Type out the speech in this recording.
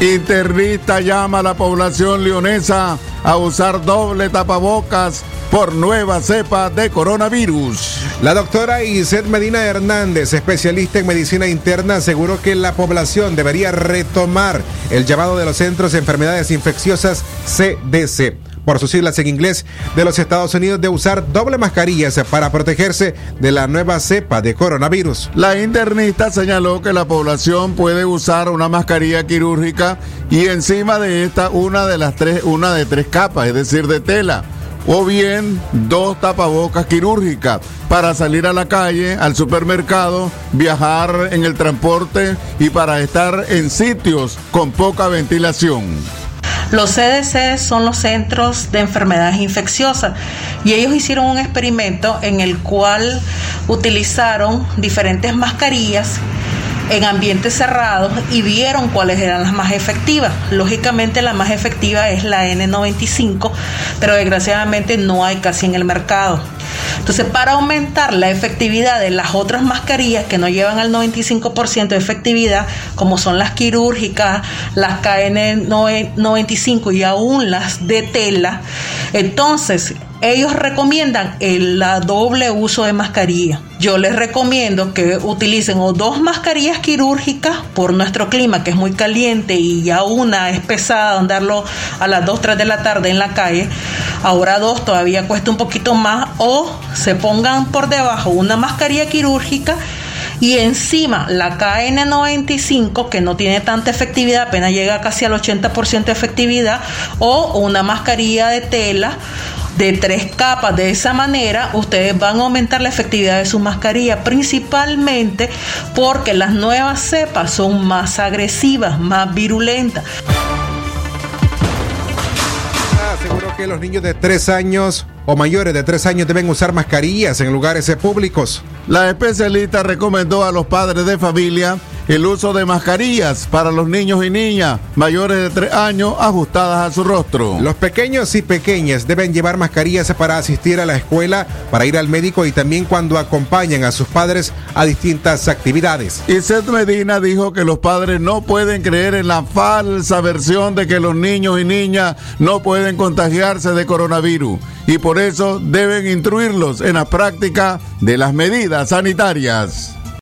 Internista llama a la población leonesa a usar doble tapabocas por nueva cepa de coronavirus. La doctora Iset Medina Hernández, especialista en medicina interna, aseguró que la población debería retomar el llamado de los Centros de Enfermedades Infecciosas CDC por sus siglas en inglés, de los Estados Unidos de usar doble mascarillas para protegerse de la nueva cepa de coronavirus. La internista señaló que la población puede usar una mascarilla quirúrgica y encima de esta una de las tres, una de tres capas, es decir, de tela o bien dos tapabocas quirúrgicas para salir a la calle, al supermercado, viajar en el transporte y para estar en sitios con poca ventilación. Los CDC son los centros de enfermedades infecciosas y ellos hicieron un experimento en el cual utilizaron diferentes mascarillas en ambientes cerrados y vieron cuáles eran las más efectivas. Lógicamente la más efectiva es la N95, pero desgraciadamente no hay casi en el mercado. Entonces, para aumentar la efectividad de las otras mascarillas que no llevan al 95% de efectividad, como son las quirúrgicas, las KN95 y aún las de tela, entonces ellos recomiendan el doble uso de mascarilla. Yo les recomiendo que utilicen o dos mascarillas quirúrgicas por nuestro clima que es muy caliente y ya una es pesada andarlo a las 2, 3 de la tarde en la calle. Ahora dos todavía cuesta un poquito más o se pongan por debajo una mascarilla quirúrgica y encima la KN95 que no tiene tanta efectividad, apenas llega casi al 80% de efectividad o una mascarilla de tela de tres capas. De esa manera, ustedes van a aumentar la efectividad de su mascarilla, principalmente porque las nuevas cepas son más agresivas, más virulentas. Aseguro que los niños de tres años o mayores de tres años deben usar mascarillas en lugares públicos. La especialista recomendó a los padres de familia el uso de mascarillas para los niños y niñas mayores de 3 años ajustadas a su rostro. Los pequeños y pequeñas deben llevar mascarillas para asistir a la escuela, para ir al médico y también cuando acompañan a sus padres a distintas actividades. Y Seth Medina dijo que los padres no pueden creer en la falsa versión de que los niños y niñas no pueden contagiarse de coronavirus y por eso deben instruirlos en la práctica de las medidas sanitarias.